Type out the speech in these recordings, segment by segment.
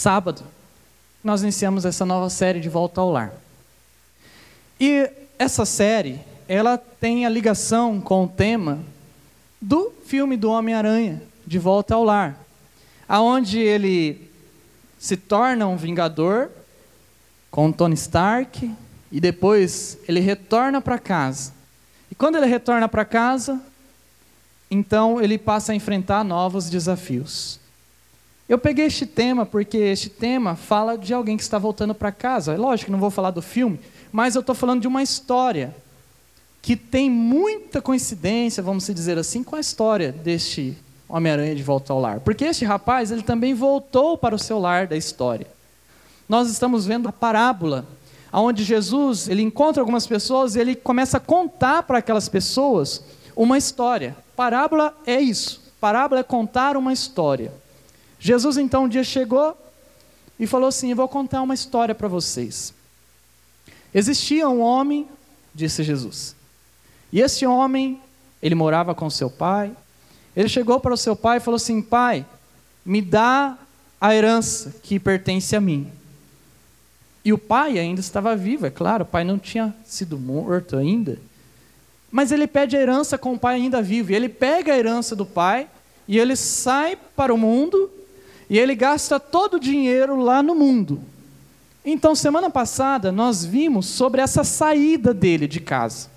sábado, nós iniciamos essa nova série de Volta ao Lar. E essa série, ela tem a ligação com o tema do filme do Homem-Aranha, De Volta ao Lar, aonde ele se torna um vingador com Tony Stark e depois ele retorna para casa. E quando ele retorna para casa, então ele passa a enfrentar novos desafios. Eu peguei este tema porque este tema fala de alguém que está voltando para casa. É lógico que não vou falar do filme, mas eu estou falando de uma história que tem muita coincidência, vamos dizer assim, com a história deste Homem-Aranha de volta ao lar. Porque este rapaz, ele também voltou para o seu lar da história. Nós estamos vendo a parábola, onde Jesus, ele encontra algumas pessoas e ele começa a contar para aquelas pessoas uma história. Parábola é isso. Parábola é contar uma história. Jesus então um dia chegou e falou assim: vou contar uma história para vocês. Existia um homem, disse Jesus. E esse homem, ele morava com seu pai. Ele chegou para o seu pai e falou assim: Pai, me dá a herança que pertence a mim. E o pai ainda estava vivo, é claro, o pai não tinha sido morto ainda. Mas ele pede a herança com o pai ainda vivo. E ele pega a herança do pai e ele sai para o mundo e ele gasta todo o dinheiro lá no mundo. Então, semana passada, nós vimos sobre essa saída dele de casa.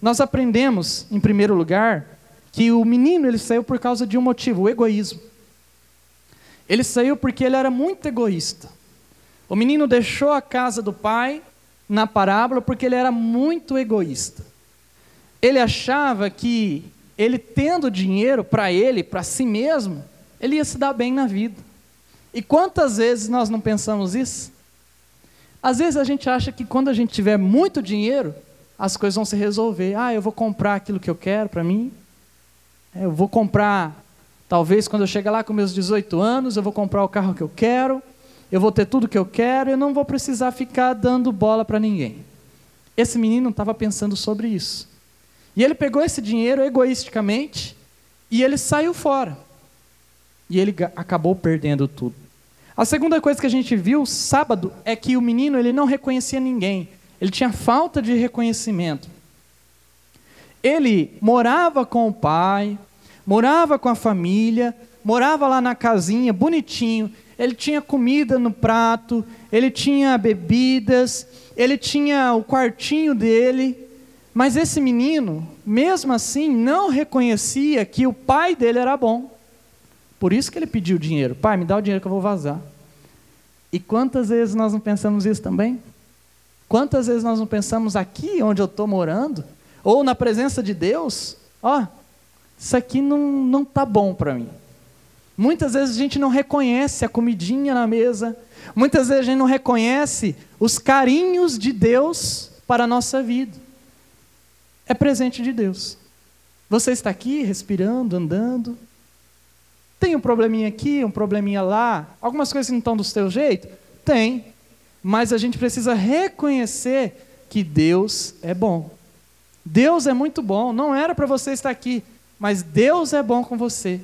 Nós aprendemos, em primeiro lugar, que o menino ele saiu por causa de um motivo, o egoísmo. Ele saiu porque ele era muito egoísta. O menino deixou a casa do pai na parábola porque ele era muito egoísta. Ele achava que ele tendo dinheiro para ele, para si mesmo, ele ia se dar bem na vida. E quantas vezes nós não pensamos isso? Às vezes a gente acha que quando a gente tiver muito dinheiro, as coisas vão se resolver. Ah, eu vou comprar aquilo que eu quero para mim. É, eu vou comprar, talvez quando eu chegar lá com meus 18 anos, eu vou comprar o carro que eu quero, eu vou ter tudo que eu quero, eu não vou precisar ficar dando bola para ninguém. Esse menino estava pensando sobre isso. E ele pegou esse dinheiro egoisticamente e ele saiu fora. E ele acabou perdendo tudo. A segunda coisa que a gente viu sábado é que o menino ele não reconhecia ninguém. Ele tinha falta de reconhecimento. Ele morava com o pai, morava com a família, morava lá na casinha, bonitinho. Ele tinha comida no prato, ele tinha bebidas, ele tinha o quartinho dele. Mas esse menino, mesmo assim, não reconhecia que o pai dele era bom. Por isso que ele pediu dinheiro. Pai, me dá o dinheiro que eu vou vazar. E quantas vezes nós não pensamos isso também? Quantas vezes nós não pensamos aqui onde eu estou morando, ou na presença de Deus, ó, oh, isso aqui não não tá bom para mim. Muitas vezes a gente não reconhece a comidinha na mesa, muitas vezes a gente não reconhece os carinhos de Deus para a nossa vida. É presente de Deus. Você está aqui respirando, andando, tem um probleminha aqui, um probleminha lá, algumas coisas não estão do seu jeito? Tem. Mas a gente precisa reconhecer que Deus é bom. Deus é muito bom. Não era para você estar aqui, mas Deus é bom com você.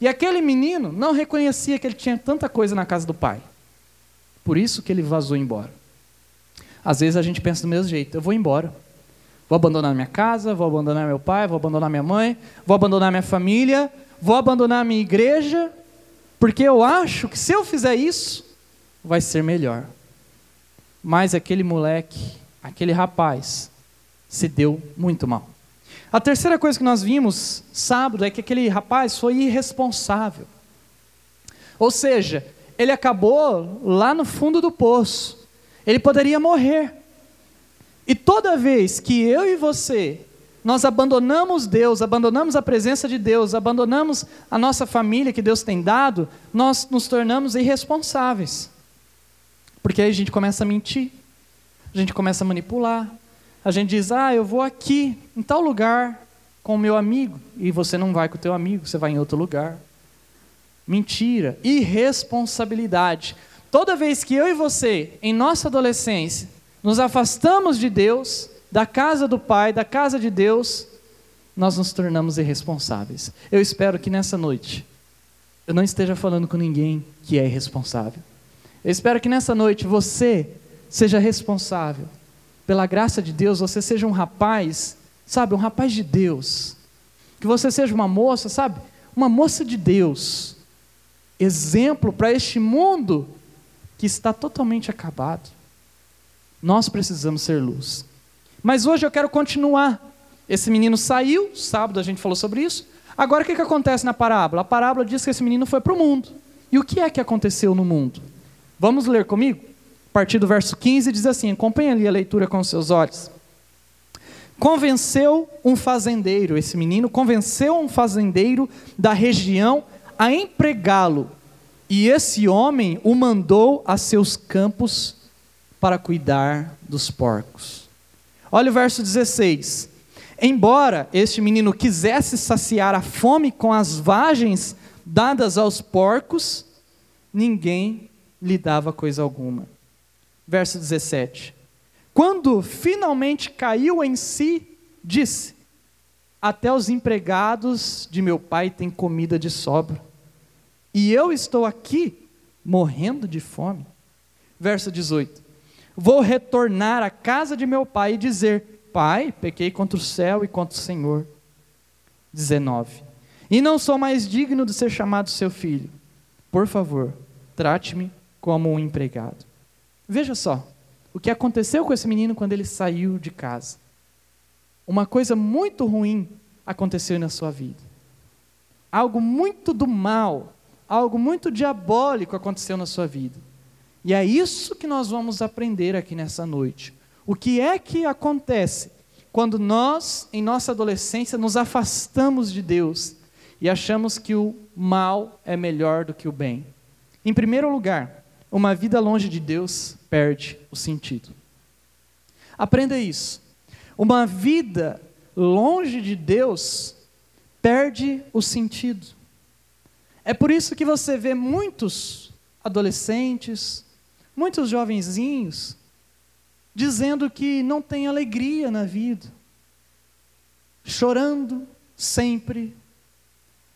E aquele menino não reconhecia que ele tinha tanta coisa na casa do pai. Por isso que ele vazou embora. Às vezes a gente pensa do mesmo jeito: eu vou embora. Vou abandonar minha casa, vou abandonar meu pai, vou abandonar minha mãe, vou abandonar minha família, vou abandonar a minha igreja, porque eu acho que se eu fizer isso, vai ser melhor. Mas aquele moleque, aquele rapaz, se deu muito mal. A terceira coisa que nós vimos sábado é que aquele rapaz foi irresponsável. Ou seja, ele acabou lá no fundo do poço. Ele poderia morrer. E toda vez que eu e você nós abandonamos Deus, abandonamos a presença de Deus, abandonamos a nossa família que Deus tem dado, nós nos tornamos irresponsáveis. Porque aí a gente começa a mentir, a gente começa a manipular, a gente diz: ah, eu vou aqui, em tal lugar, com o meu amigo, e você não vai com o teu amigo, você vai em outro lugar. Mentira, irresponsabilidade. Toda vez que eu e você, em nossa adolescência, nos afastamos de Deus, da casa do Pai, da casa de Deus, nós nos tornamos irresponsáveis. Eu espero que nessa noite eu não esteja falando com ninguém que é irresponsável. Eu espero que nessa noite você seja responsável. Pela graça de Deus, você seja um rapaz, sabe, um rapaz de Deus. Que você seja uma moça, sabe, uma moça de Deus. Exemplo para este mundo que está totalmente acabado. Nós precisamos ser luz. Mas hoje eu quero continuar. Esse menino saiu, sábado a gente falou sobre isso. Agora o que, que acontece na parábola? A parábola diz que esse menino foi para o mundo. E o que é que aconteceu no mundo? Vamos ler comigo? A partir do verso 15 diz assim: acompanhe ali a leitura com os seus olhos. Convenceu um fazendeiro, esse menino convenceu um fazendeiro da região a empregá-lo e esse homem o mandou a seus campos para cuidar dos porcos. Olha o verso 16. Embora este menino quisesse saciar a fome com as vagens dadas aos porcos, ninguém lhe dava coisa alguma. Verso 17. Quando finalmente caiu em si, disse: Até os empregados de meu pai têm comida de sobra e eu estou aqui morrendo de fome. Verso 18: Vou retornar à casa de meu pai e dizer: Pai, pequei contra o céu e contra o Senhor. 19: E não sou mais digno de ser chamado seu filho. Por favor, trate-me como um empregado. Veja só o que aconteceu com esse menino quando ele saiu de casa. Uma coisa muito ruim aconteceu na sua vida. Algo muito do mal algo muito diabólico aconteceu na sua vida. E é isso que nós vamos aprender aqui nessa noite. O que é que acontece quando nós, em nossa adolescência, nos afastamos de Deus e achamos que o mal é melhor do que o bem? Em primeiro lugar, uma vida longe de Deus perde o sentido. Aprenda isso. Uma vida longe de Deus perde o sentido. É por isso que você vê muitos adolescentes, muitos jovenzinhos, dizendo que não tem alegria na vida, chorando sempre,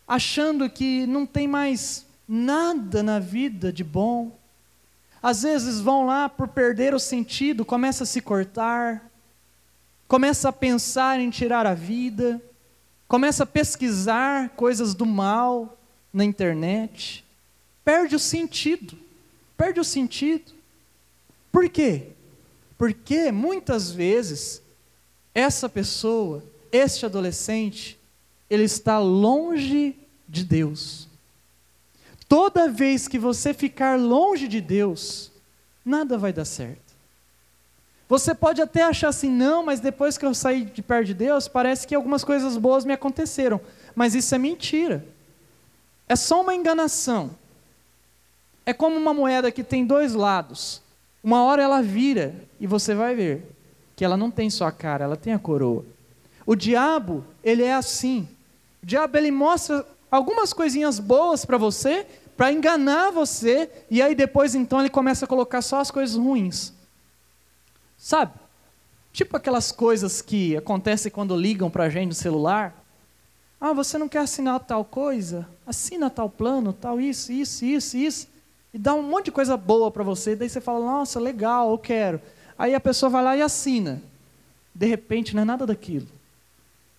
achando que não tem mais nada na vida de bom. Às vezes vão lá por perder o sentido, começa a se cortar, começa a pensar em tirar a vida, começa a pesquisar coisas do mal, na internet, perde o sentido. Perde o sentido. Por quê? Porque muitas vezes essa pessoa, este adolescente, ele está longe de Deus. Toda vez que você ficar longe de Deus, nada vai dar certo. Você pode até achar assim, não, mas depois que eu saí de perto de Deus, parece que algumas coisas boas me aconteceram. Mas isso é mentira. É só uma enganação. É como uma moeda que tem dois lados. Uma hora ela vira e você vai ver que ela não tem só a cara, ela tem a coroa. O diabo, ele é assim. O diabo ele mostra algumas coisinhas boas para você, para enganar você, e aí depois então ele começa a colocar só as coisas ruins. Sabe? Tipo aquelas coisas que acontecem quando ligam para a gente no celular. Ah, você não quer assinar tal coisa? Assina tal plano, tal isso, isso, isso, isso. E dá um monte de coisa boa para você. Daí você fala, nossa, legal, eu quero. Aí a pessoa vai lá e assina. De repente não é nada daquilo.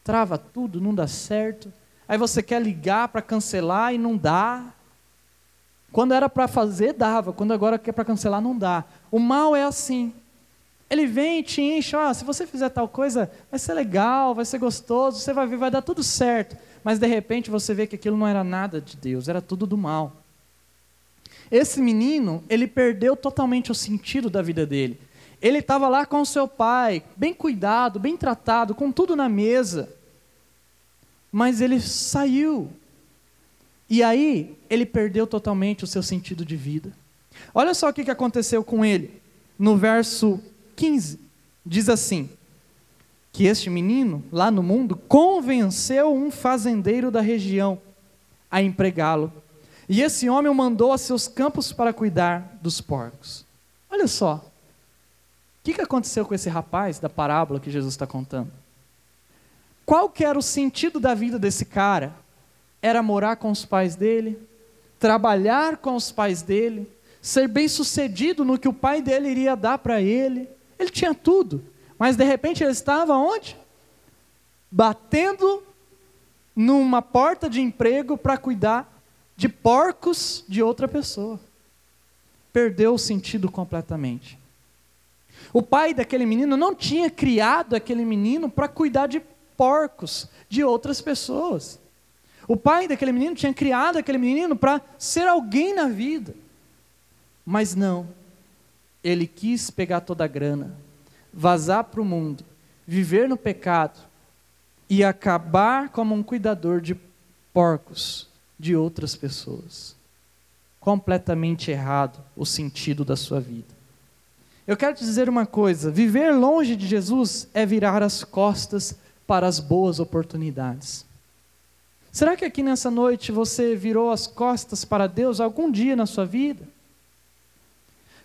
Trava tudo, não dá certo. Aí você quer ligar para cancelar e não dá. Quando era para fazer, dava. Quando agora quer para cancelar, não dá. O mal é assim. Ele vem e te enche, ó, se você fizer tal coisa, vai ser legal, vai ser gostoso, você vai ver, vai dar tudo certo. Mas de repente você vê que aquilo não era nada de Deus, era tudo do mal. Esse menino, ele perdeu totalmente o sentido da vida dele. Ele estava lá com seu pai, bem cuidado, bem tratado, com tudo na mesa. Mas ele saiu. E aí, ele perdeu totalmente o seu sentido de vida. Olha só o que aconteceu com ele. No verso 15, diz assim: que este menino, lá no mundo, convenceu um fazendeiro da região a empregá-lo. E esse homem o mandou a seus campos para cuidar dos porcos. Olha só. O que, que aconteceu com esse rapaz da parábola que Jesus está contando? Qual que era o sentido da vida desse cara? Era morar com os pais dele, trabalhar com os pais dele, ser bem-sucedido no que o pai dele iria dar para ele. Ele tinha tudo, mas de repente ele estava onde? Batendo numa porta de emprego para cuidar de porcos de outra pessoa. Perdeu o sentido completamente. O pai daquele menino não tinha criado aquele menino para cuidar de porcos de outras pessoas. O pai daquele menino tinha criado aquele menino para ser alguém na vida. Mas não. Ele quis pegar toda a grana, vazar para o mundo, viver no pecado e acabar como um cuidador de porcos de outras pessoas. Completamente errado o sentido da sua vida. Eu quero te dizer uma coisa: viver longe de Jesus é virar as costas para as boas oportunidades. Será que aqui nessa noite você virou as costas para Deus algum dia na sua vida?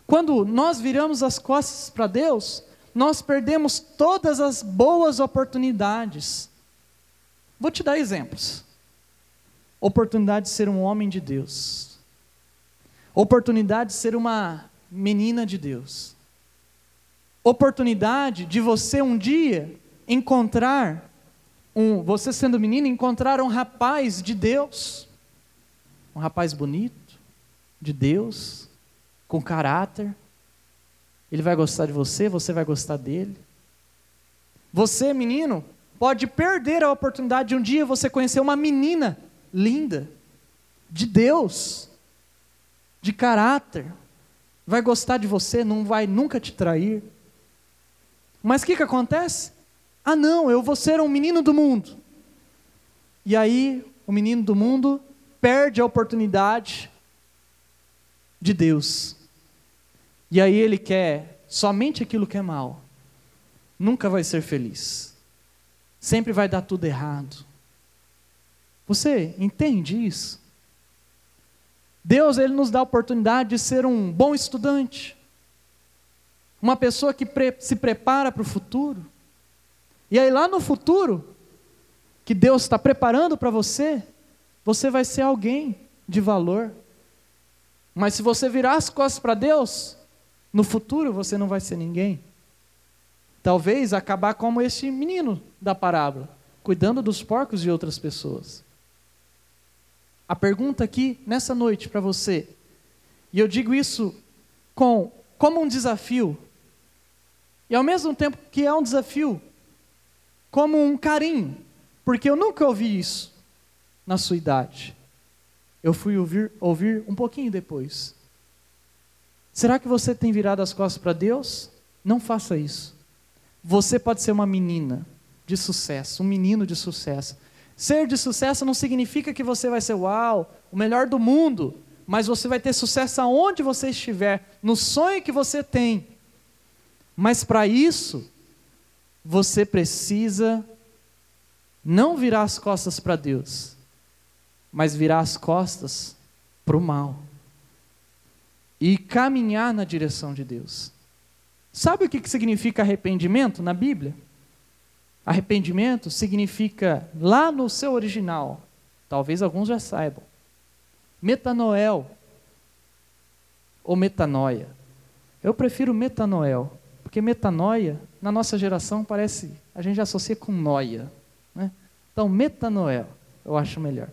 Quando nós viramos as costas para Deus, nós perdemos todas as boas oportunidades. Vou te dar exemplos. Oportunidade de ser um homem de Deus. Oportunidade de ser uma menina de Deus. Oportunidade de você um dia encontrar um, você sendo menino, encontrar um rapaz de Deus. Um rapaz bonito, de Deus, com caráter. Ele vai gostar de você, você vai gostar dele. Você, menino, pode perder a oportunidade de um dia você conhecer uma menina linda, de Deus, de caráter, vai gostar de você, não vai nunca te trair. Mas o que, que acontece? Ah, não, eu vou ser um menino do mundo. E aí, o menino do mundo perde a oportunidade de Deus. E aí ele quer somente aquilo que é mal. Nunca vai ser feliz. Sempre vai dar tudo errado. Você entende isso? Deus ele nos dá a oportunidade de ser um bom estudante, uma pessoa que pre se prepara para o futuro. E aí lá no futuro, que Deus está preparando para você, você vai ser alguém de valor. Mas se você virar as costas para Deus, no futuro você não vai ser ninguém. Talvez acabar como este menino da parábola, cuidando dos porcos de outras pessoas. A pergunta aqui nessa noite para você, e eu digo isso com como um desafio, e ao mesmo tempo que é um desafio, como um carinho, porque eu nunca ouvi isso na sua idade. Eu fui ouvir, ouvir um pouquinho depois. Será que você tem virado as costas para Deus? Não faça isso. Você pode ser uma menina de sucesso, um menino de sucesso. Ser de sucesso não significa que você vai ser uau, o melhor do mundo, mas você vai ter sucesso aonde você estiver, no sonho que você tem. Mas para isso, você precisa não virar as costas para Deus, mas virar as costas para o mal e caminhar na direção de Deus. Sabe o que significa arrependimento na Bíblia? Arrependimento significa, lá no seu original, talvez alguns já saibam, metanoel ou metanoia. Eu prefiro metanoel, porque metanoia, na nossa geração, parece, a gente associa com noia. Né? Então, metanoel, eu acho melhor.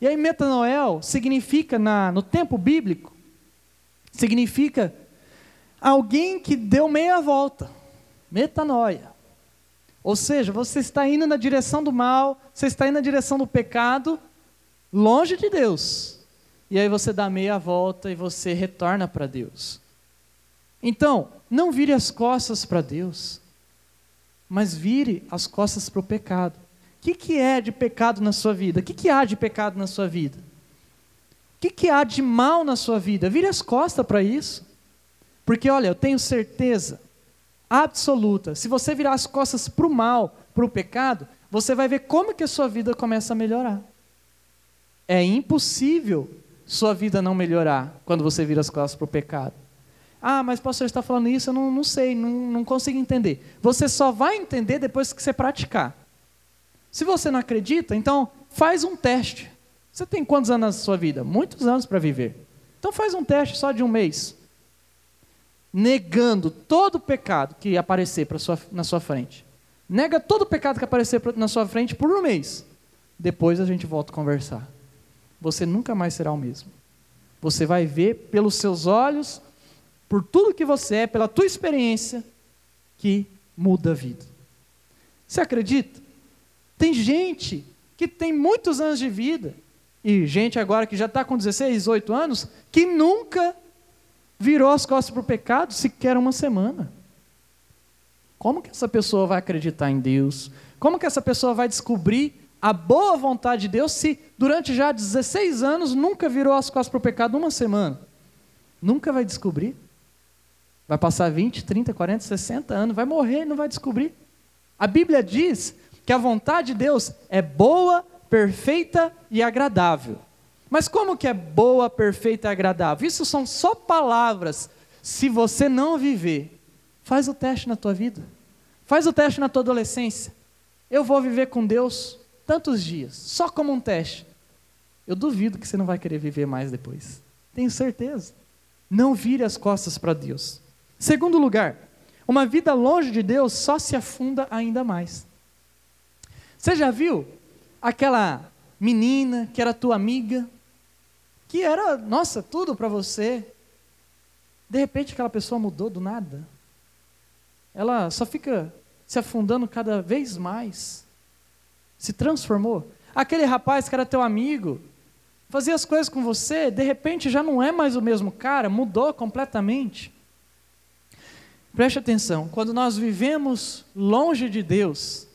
E aí, metanoel significa, na, no tempo bíblico, significa alguém que deu meia volta. Metanoia. Ou seja, você está indo na direção do mal, você está indo na direção do pecado, longe de Deus. E aí você dá meia volta e você retorna para Deus. Então, não vire as costas para Deus, mas vire as costas para o pecado. O que, que é de pecado na sua vida? O que, que há de pecado na sua vida? O que, que há de mal na sua vida? Vire as costas para isso. Porque, olha, eu tenho certeza absoluta, se você virar as costas para o mal, para o pecado, você vai ver como que a sua vida começa a melhorar. É impossível sua vida não melhorar quando você vira as costas para o pecado. Ah, mas pastor está falando isso, eu não, não sei, não, não consigo entender. Você só vai entender depois que você praticar. Se você não acredita, então faz um teste. Você tem quantos anos na sua vida? Muitos anos para viver. Então faz um teste só de um mês. Negando todo o pecado que aparecer sua, na sua frente. Nega todo o pecado que aparecer na sua frente por um mês. Depois a gente volta a conversar. Você nunca mais será o mesmo. Você vai ver pelos seus olhos, por tudo que você é, pela tua experiência, que muda a vida. Você acredita? Tem gente que tem muitos anos de vida, e gente agora que já está com 16, 18 anos, que nunca virou as costas para o pecado sequer uma semana. Como que essa pessoa vai acreditar em Deus? Como que essa pessoa vai descobrir a boa vontade de Deus se durante já 16 anos nunca virou as costas para o pecado uma semana? Nunca vai descobrir. Vai passar 20, 30, 40, 60 anos, vai morrer e não vai descobrir. A Bíblia diz que a vontade de Deus é boa, perfeita e agradável. Mas como que é boa, perfeita e agradável? Isso são só palavras. Se você não viver, faz o teste na tua vida. Faz o teste na tua adolescência. Eu vou viver com Deus tantos dias, só como um teste. Eu duvido que você não vai querer viver mais depois. Tenho certeza. Não vire as costas para Deus. Segundo lugar, uma vida longe de Deus só se afunda ainda mais. Você já viu aquela menina que era tua amiga, que era, nossa, tudo para você. De repente aquela pessoa mudou do nada. Ela só fica se afundando cada vez mais. Se transformou. Aquele rapaz que era teu amigo, fazia as coisas com você, de repente já não é mais o mesmo cara, mudou completamente. Preste atenção, quando nós vivemos longe de Deus,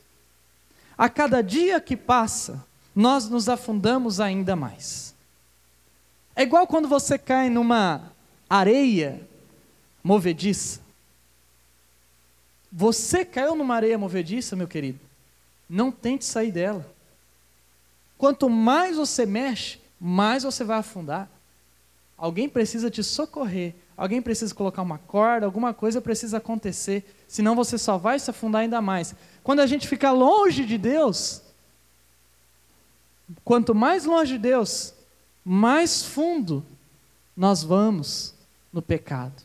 a cada dia que passa, nós nos afundamos ainda mais. É igual quando você cai numa areia movediça. Você caiu numa areia movediça, meu querido. Não tente sair dela. Quanto mais você mexe, mais você vai afundar. Alguém precisa te socorrer. Alguém precisa colocar uma corda, alguma coisa precisa acontecer. Senão você só vai se afundar ainda mais. Quando a gente fica longe de Deus, quanto mais longe de Deus, mais fundo nós vamos no pecado.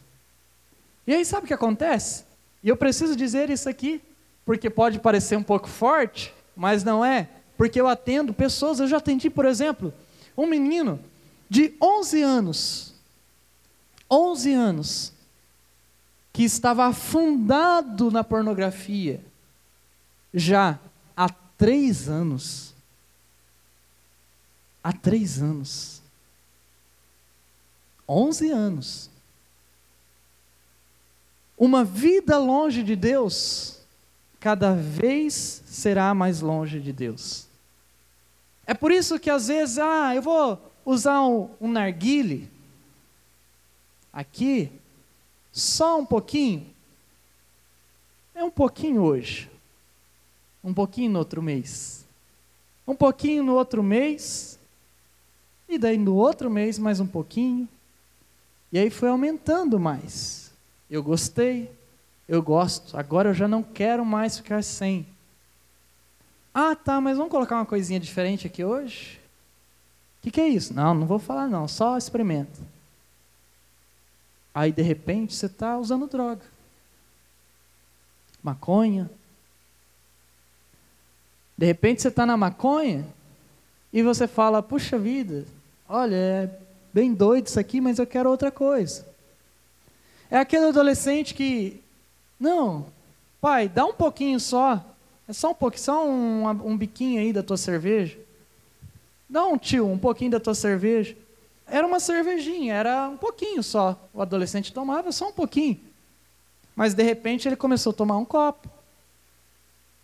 E aí sabe o que acontece? E eu preciso dizer isso aqui, porque pode parecer um pouco forte, mas não é. Porque eu atendo pessoas, eu já atendi, por exemplo, um menino de 11 anos. 11 anos. Que estava afundado na pornografia. Já há três anos há três anos. Onze anos. Uma vida longe de Deus, cada vez será mais longe de Deus. É por isso que às vezes, ah, eu vou usar um, um narguile aqui, só um pouquinho. É um pouquinho hoje, um pouquinho no outro mês, um pouquinho no outro mês, e daí no outro mês mais um pouquinho. E aí foi aumentando mais. Eu gostei, eu gosto, agora eu já não quero mais ficar sem. Ah, tá, mas vamos colocar uma coisinha diferente aqui hoje? O que, que é isso? Não, não vou falar não, só experimenta. Aí de repente você está usando droga. Maconha. De repente você está na maconha e você fala, puxa vida, Olha, é bem doido isso aqui, mas eu quero outra coisa. É aquele adolescente que, não, pai, dá um pouquinho só, é só um pouquinho, só um, um biquinho aí da tua cerveja. Dá um tio, um pouquinho da tua cerveja. Era uma cervejinha, era um pouquinho só. O adolescente tomava só um pouquinho. Mas de repente ele começou a tomar um copo.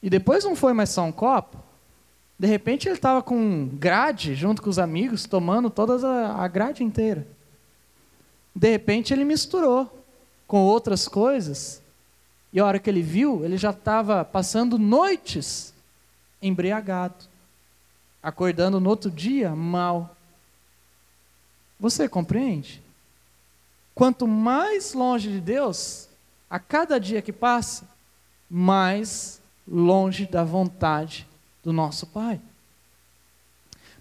E depois não foi mais só um copo, de repente ele estava com grade junto com os amigos, tomando toda a, grade inteira. De repente ele misturou com outras coisas. E a hora que ele viu, ele já estava passando noites embriagado, acordando no outro dia mal. Você compreende? Quanto mais longe de Deus, a cada dia que passa, mais longe da vontade do nosso Pai.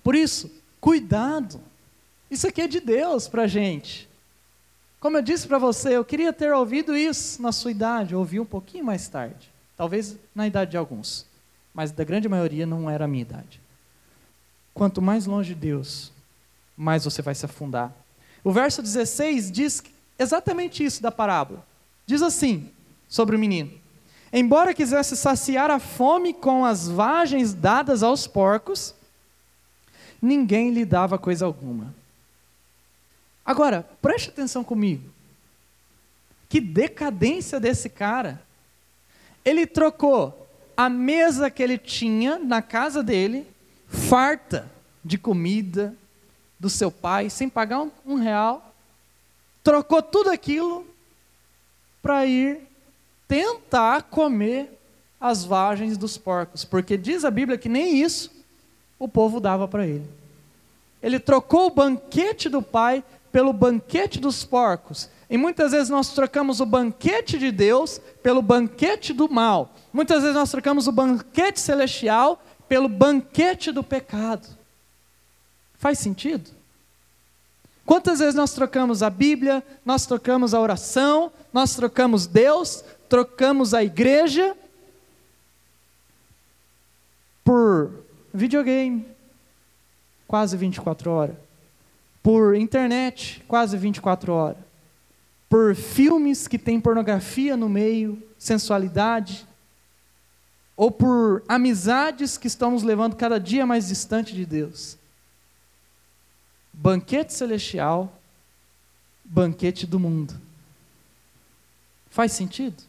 Por isso, cuidado Isso aqui é de Deus para a gente. Como eu disse para você, eu queria ter ouvido isso na sua idade, ouvi um pouquinho mais tarde. Talvez na idade de alguns. Mas da grande maioria não era a minha idade. Quanto mais longe de Deus, mais você vai se afundar. O verso 16 diz exatamente isso da parábola. Diz assim sobre o menino: Embora quisesse saciar a fome com as vagens dadas aos porcos, ninguém lhe dava coisa alguma. Agora, preste atenção comigo. Que decadência desse cara. Ele trocou a mesa que ele tinha na casa dele, farta de comida do seu pai, sem pagar um, real, trocou tudo aquilo para ir tentar comer as vagens dos porcos, porque diz a Bíblia que nem isso o povo dava para ele. Ele trocou o banquete do pai pelo banquete dos porcos. E muitas vezes nós trocamos o banquete de Deus pelo banquete do mal. Muitas vezes nós trocamos o banquete celestial pelo banquete do pecado. Faz sentido? Quantas vezes nós trocamos a Bíblia, nós trocamos a oração, nós trocamos Deus, trocamos a igreja por videogame, quase 24 horas por internet, quase 24 horas, por filmes que têm pornografia no meio, sensualidade, ou por amizades que estão nos levando cada dia mais distante de Deus. Banquete celestial, banquete do mundo. Faz sentido?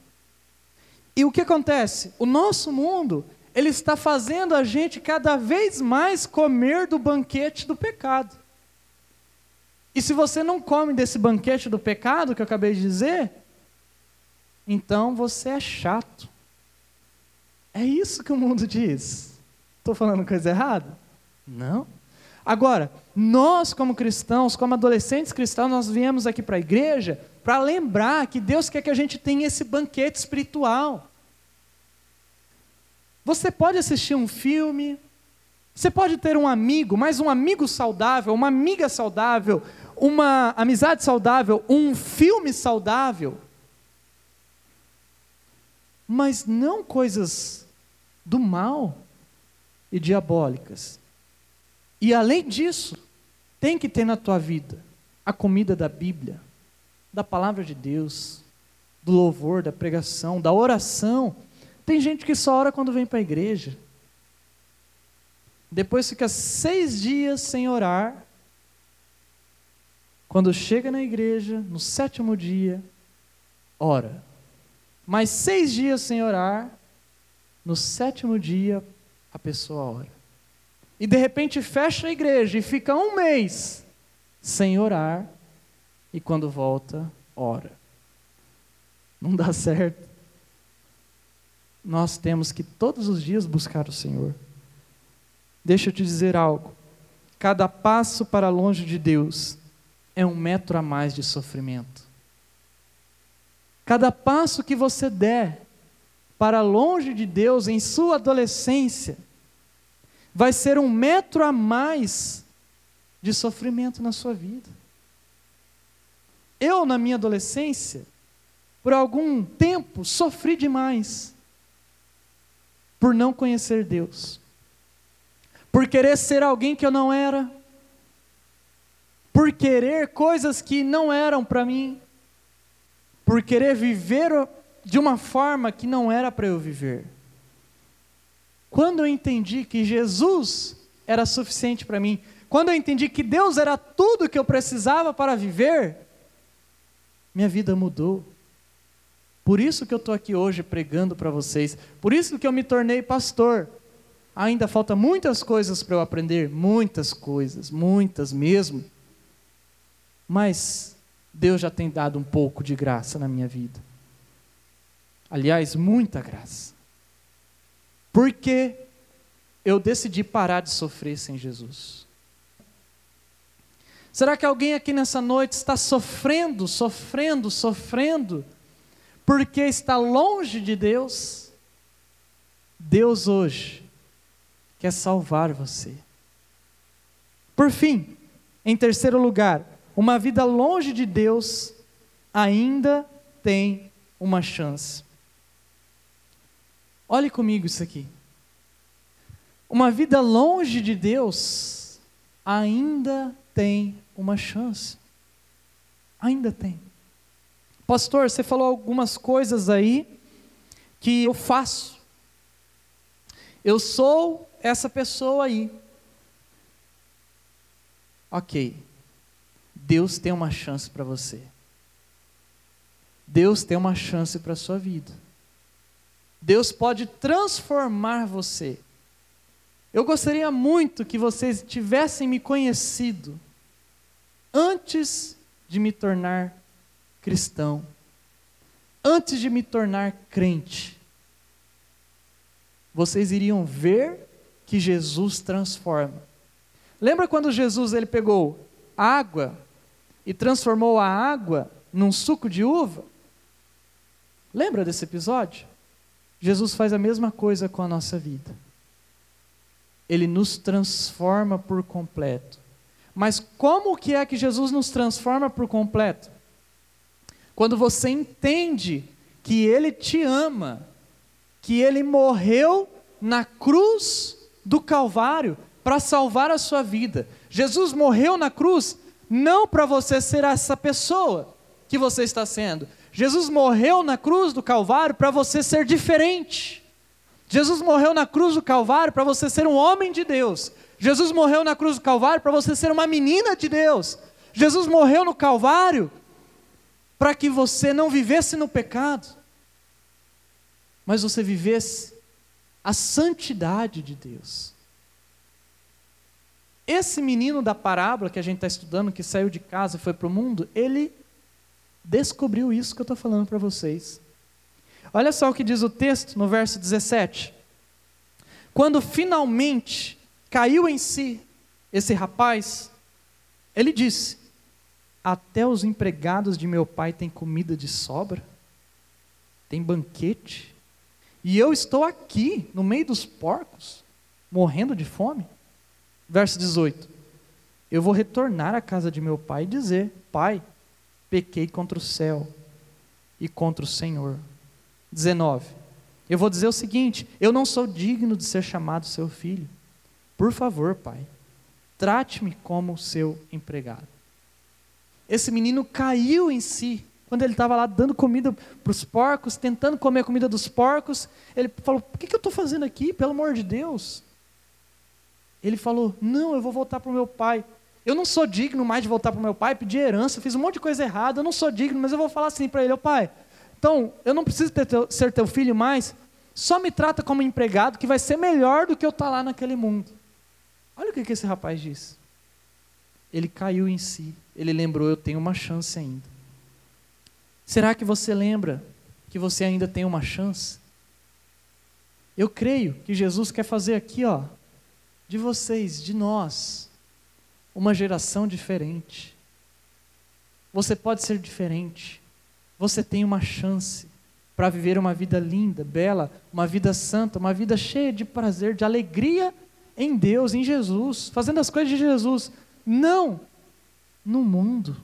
E o que acontece? O nosso mundo, ele está fazendo a gente cada vez mais comer do banquete do pecado. E se você não come desse banquete do pecado que eu acabei de dizer, então você é chato. É isso que o mundo diz. Estou falando coisa errada? Não. Agora, nós como cristãos, como adolescentes cristãos, nós viemos aqui para a igreja para lembrar que Deus quer que a gente tenha esse banquete espiritual. Você pode assistir um filme, você pode ter um amigo, mas um amigo saudável, uma amiga saudável, uma amizade saudável, um filme saudável, mas não coisas do mal e diabólicas. E além disso, tem que ter na tua vida a comida da Bíblia, da palavra de Deus, do louvor, da pregação, da oração. Tem gente que só ora quando vem para a igreja. Depois fica seis dias sem orar quando chega na igreja, no sétimo dia, ora. Mas seis dias sem orar, no sétimo dia, a pessoa ora. E de repente fecha a igreja e fica um mês sem orar, e quando volta, ora. Não dá certo. Nós temos que todos os dias buscar o Senhor. Deixa eu te dizer algo. Cada passo para longe de Deus é um metro a mais de sofrimento. Cada passo que você der para longe de Deus em sua adolescência vai ser um metro a mais de sofrimento na sua vida. Eu, na minha adolescência, por algum tempo, sofri demais por não conhecer Deus, por querer ser alguém que eu não era, por querer coisas que não eram para mim, por querer viver de uma forma que não era para eu viver. Quando eu entendi que Jesus era suficiente para mim, quando eu entendi que Deus era tudo que eu precisava para viver, minha vida mudou. Por isso que eu estou aqui hoje pregando para vocês, por isso que eu me tornei pastor. Ainda falta muitas coisas para eu aprender, muitas coisas, muitas mesmo. Mas Deus já tem dado um pouco de graça na minha vida. Aliás, muita graça. Porque eu decidi parar de sofrer sem Jesus. Será que alguém aqui nessa noite está sofrendo, sofrendo, sofrendo, porque está longe de Deus? Deus hoje quer salvar você. Por fim, Em terceiro lugar, uma vida longe de Deus ainda tem uma chance. Olhe comigo isso aqui. Uma vida longe de Deus ainda tem uma chance. Ainda tem. Pastor, você falou algumas coisas aí que eu faço. Eu sou essa pessoa aí. Ok. Deus tem uma chance para você. Deus tem uma chance para a sua vida. Deus pode transformar você. Eu gostaria muito que vocês tivessem me conhecido antes de me tornar cristão, antes de me tornar crente. Vocês iriam ver que Jesus transforma. Lembra quando Jesus ele pegou água e transformou a água num suco de uva? Lembra desse episódio? Jesus faz a mesma coisa com a nossa vida. Ele nos transforma por completo. Mas como que é que Jesus nos transforma por completo? Quando você entende que ele te ama, que ele morreu na cruz do Calvário para salvar a sua vida. Jesus morreu na cruz não para você ser essa pessoa que você está sendo. Jesus morreu na cruz do Calvário para você ser diferente. Jesus morreu na cruz do Calvário para você ser um homem de Deus. Jesus morreu na cruz do Calvário para você ser uma menina de Deus. Jesus morreu no Calvário para que você não vivesse no pecado, mas você vivesse a santidade de Deus. Esse menino da parábola que a gente está estudando, que saiu de casa e foi para o mundo, ele descobriu isso que eu estou falando para vocês. Olha só o que diz o texto no verso 17. Quando finalmente caiu em si esse rapaz, ele disse: Até os empregados de meu pai têm comida de sobra, tem banquete, e eu estou aqui, no meio dos porcos, morrendo de fome. Verso 18: Eu vou retornar à casa de meu pai e dizer: Pai, pequei contra o céu e contra o Senhor. 19. Eu vou dizer o seguinte: eu não sou digno de ser chamado seu filho. Por favor, pai, trate-me como seu empregado. Esse menino caiu em si. Quando ele estava lá dando comida para os porcos, tentando comer a comida dos porcos, ele falou: O que, que eu estou fazendo aqui, pelo amor de Deus? Ele falou: Não, eu vou voltar para o meu pai. Eu não sou digno mais de voltar para o meu pai, pedir herança, fiz um monte de coisa errada, eu não sou digno, mas eu vou falar assim para ele: Ô pai, então eu não preciso teu, ser teu filho mais, só me trata como empregado, que vai ser melhor do que eu estar tá lá naquele mundo. Olha o que, esse rapaz disse. Ele caiu em si, ele lembrou: Eu tenho uma chance ainda. Será que você lembra que você ainda tem uma chance? Eu creio que Jesus quer fazer aqui, ó, de vocês, de nós, uma geração diferente. Você pode ser diferente. Você tem uma chance para viver uma vida linda, bela, uma vida santa, uma vida cheia de prazer, de alegria em Deus, em Jesus, fazendo as coisas de Jesus. Não no mundo.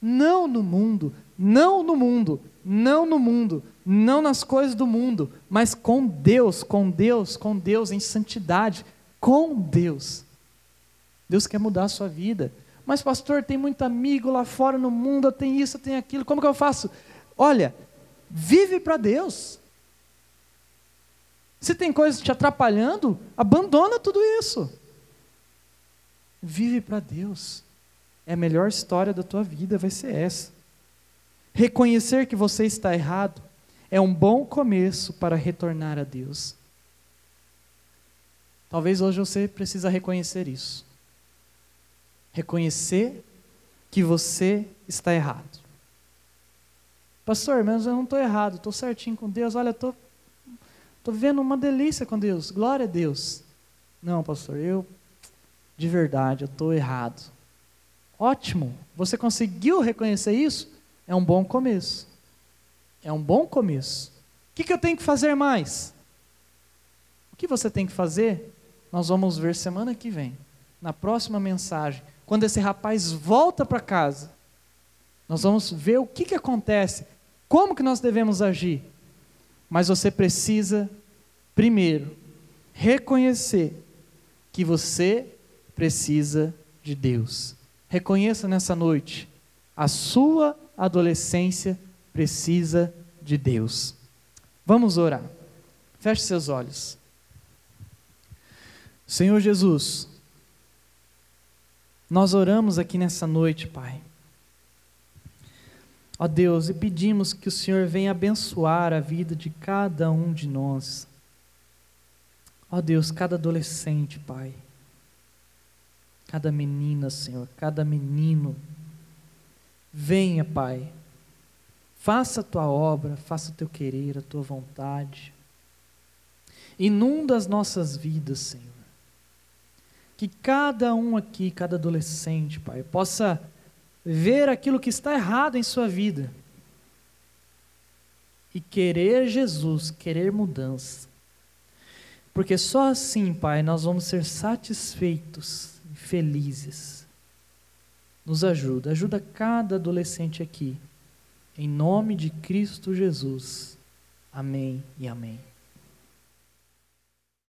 Não no mundo. Não no mundo. Não no mundo. Não nas coisas do mundo. Mas com Deus, com Deus, com Deus, em santidade. Com Deus. Deus quer mudar a sua vida. Mas, pastor, tem muito amigo lá fora no mundo, tem isso, tem aquilo. Como que eu faço? Olha, vive para Deus. Se tem coisas te atrapalhando, abandona tudo isso. Vive para Deus. É a melhor história da tua vida, vai ser essa. Reconhecer que você está errado é um bom começo para retornar a Deus. Talvez hoje você precisa reconhecer isso. Reconhecer que você está errado. Pastor, mas eu não estou errado, estou certinho com Deus. Olha, estou tô, tô vivendo uma delícia com Deus. Glória a Deus. Não, pastor, eu, de verdade, eu estou errado. Ótimo. Você conseguiu reconhecer isso? É um bom começo. É um bom começo. O que, que eu tenho que fazer mais? O que você tem que fazer nós vamos ver semana que vem, na próxima mensagem, quando esse rapaz volta para casa, nós vamos ver o que, que acontece, como que nós devemos agir. Mas você precisa, primeiro, reconhecer que você precisa de Deus. Reconheça nessa noite, a sua adolescência precisa de Deus. Vamos orar. Feche seus olhos. Senhor Jesus, nós oramos aqui nessa noite, Pai. Ó Deus, e pedimos que o Senhor venha abençoar a vida de cada um de nós. Ó Deus, cada adolescente, Pai. Cada menina, Senhor, cada menino. Venha, Pai. Faça a tua obra, faça o teu querer, a tua vontade. Inunda as nossas vidas, Senhor. Que cada um aqui, cada adolescente, Pai, possa ver aquilo que está errado em sua vida e querer Jesus, querer mudança. Porque só assim, Pai, nós vamos ser satisfeitos e felizes. Nos ajuda, ajuda cada adolescente aqui. Em nome de Cristo Jesus. Amém e amém.